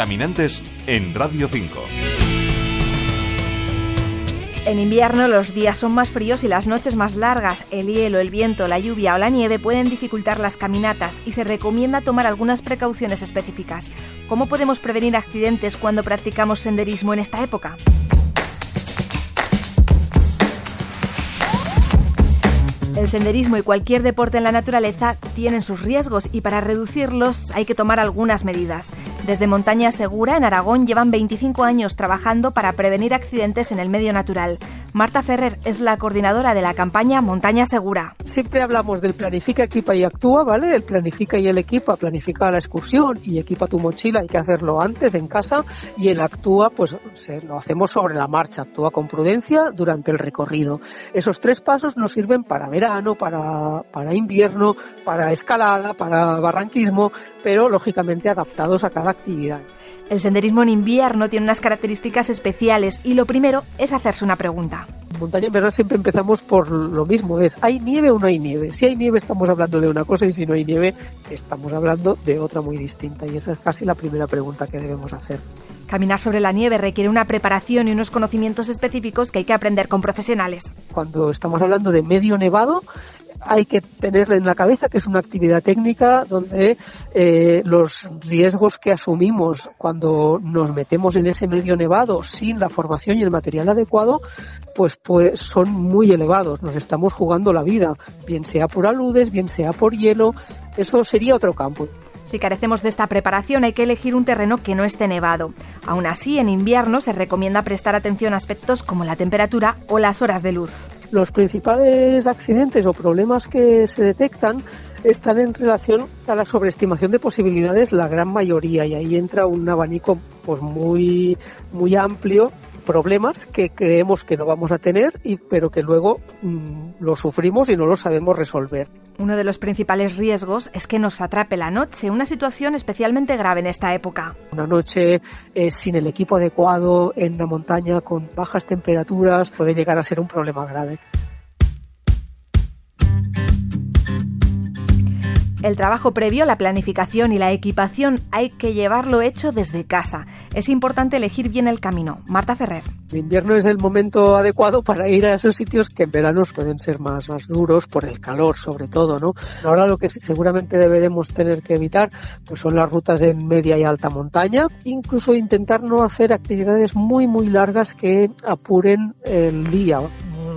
Caminantes en Radio 5. En invierno los días son más fríos y las noches más largas. El hielo, el viento, la lluvia o la nieve pueden dificultar las caminatas y se recomienda tomar algunas precauciones específicas. ¿Cómo podemos prevenir accidentes cuando practicamos senderismo en esta época? El senderismo y cualquier deporte en la naturaleza tienen sus riesgos y para reducirlos hay que tomar algunas medidas. Desde Montaña Segura, en Aragón, llevan 25 años trabajando para prevenir accidentes en el medio natural. Marta Ferrer es la coordinadora de la campaña Montaña Segura. Siempre hablamos del planifica, equipa y actúa, ¿vale? El planifica y el equipa, planifica la excursión y equipa tu mochila, hay que hacerlo antes en casa y el actúa, pues se, lo hacemos sobre la marcha, actúa con prudencia durante el recorrido. Esos tres pasos nos sirven para verano, para, para invierno, para escalada, para barranquismo, pero lógicamente adaptados a cada actividad. El senderismo en invierno tiene unas características especiales y lo primero es hacerse una pregunta. En montaña en verdad siempre empezamos por lo mismo, es ¿hay nieve o no hay nieve? Si hay nieve estamos hablando de una cosa y si no hay nieve estamos hablando de otra muy distinta y esa es casi la primera pregunta que debemos hacer. Caminar sobre la nieve requiere una preparación y unos conocimientos específicos que hay que aprender con profesionales. Cuando estamos hablando de medio nevado, hay que tenerle en la cabeza que es una actividad técnica donde eh, los riesgos que asumimos cuando nos metemos en ese medio nevado sin la formación y el material adecuado, pues, pues son muy elevados. Nos estamos jugando la vida, bien sea por aludes, bien sea por hielo. Eso sería otro campo. Si carecemos de esta preparación hay que elegir un terreno que no esté nevado. Aún así, en invierno se recomienda prestar atención a aspectos como la temperatura o las horas de luz. Los principales accidentes o problemas que se detectan están en relación a la sobreestimación de posibilidades, la gran mayoría, y ahí entra un abanico pues muy, muy amplio problemas que creemos que no vamos a tener, y, pero que luego mm, lo sufrimos y no lo sabemos resolver. Uno de los principales riesgos es que nos atrape la noche, una situación especialmente grave en esta época. Una noche eh, sin el equipo adecuado en la montaña con bajas temperaturas puede llegar a ser un problema grave. El trabajo previo, la planificación y la equipación hay que llevarlo hecho desde casa. Es importante elegir bien el camino. Marta Ferrer. El invierno es el momento adecuado para ir a esos sitios que en verano pueden ser más, más duros por el calor, sobre todo, ¿no? Ahora lo que seguramente deberemos tener que evitar pues son las rutas en media y alta montaña, incluso intentar no hacer actividades muy muy largas que apuren el día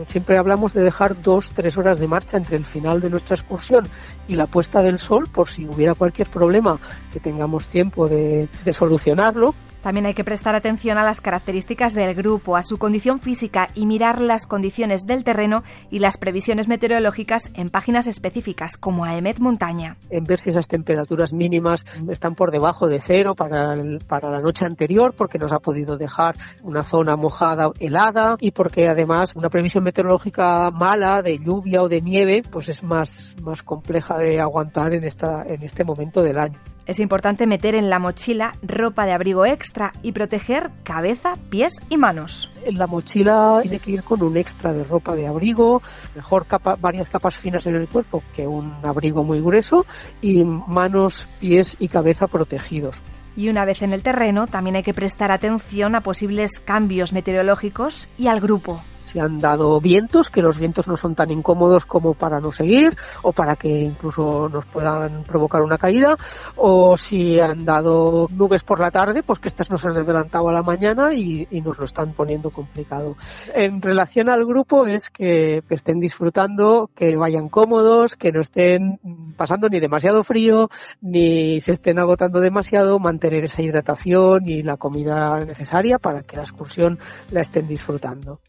siempre hablamos de dejar dos, tres horas de marcha entre el final de nuestra excursión y la puesta del sol, por si hubiera cualquier problema que tengamos tiempo de, de solucionarlo. También hay que prestar atención a las características del grupo, a su condición física y mirar las condiciones del terreno y las previsiones meteorológicas en páginas específicas como AEMET Montaña. En ver si esas temperaturas mínimas están por debajo de cero para, para la noche anterior, porque nos ha podido dejar una zona mojada, helada y porque además una previsión meteorológica mala de lluvia o de nieve pues es más, más compleja de aguantar en, esta, en este momento del año. Es importante meter en la mochila ropa de abrigo extra y proteger cabeza, pies y manos. En la mochila tiene que ir con un extra de ropa de abrigo, mejor capa, varias capas finas en el cuerpo que un abrigo muy grueso y manos, pies y cabeza protegidos. Y una vez en el terreno, también hay que prestar atención a posibles cambios meteorológicos y al grupo se han dado vientos, que los vientos no son tan incómodos como para no seguir o para que incluso nos puedan provocar una caída, o si han dado nubes por la tarde, pues que estas nos han adelantado a la mañana y, nos lo están poniendo complicado. En relación al grupo es que, que estén disfrutando, que vayan cómodos, que no estén pasando ni demasiado frío, ni se estén agotando demasiado, mantener esa hidratación y la comida necesaria para que la excursión la estén disfrutando.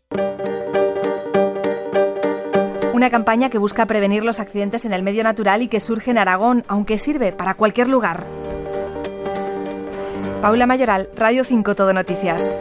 Una campaña que busca prevenir los accidentes en el medio natural y que surge en Aragón, aunque sirve para cualquier lugar. Paula Mayoral, Radio 5 Todo Noticias.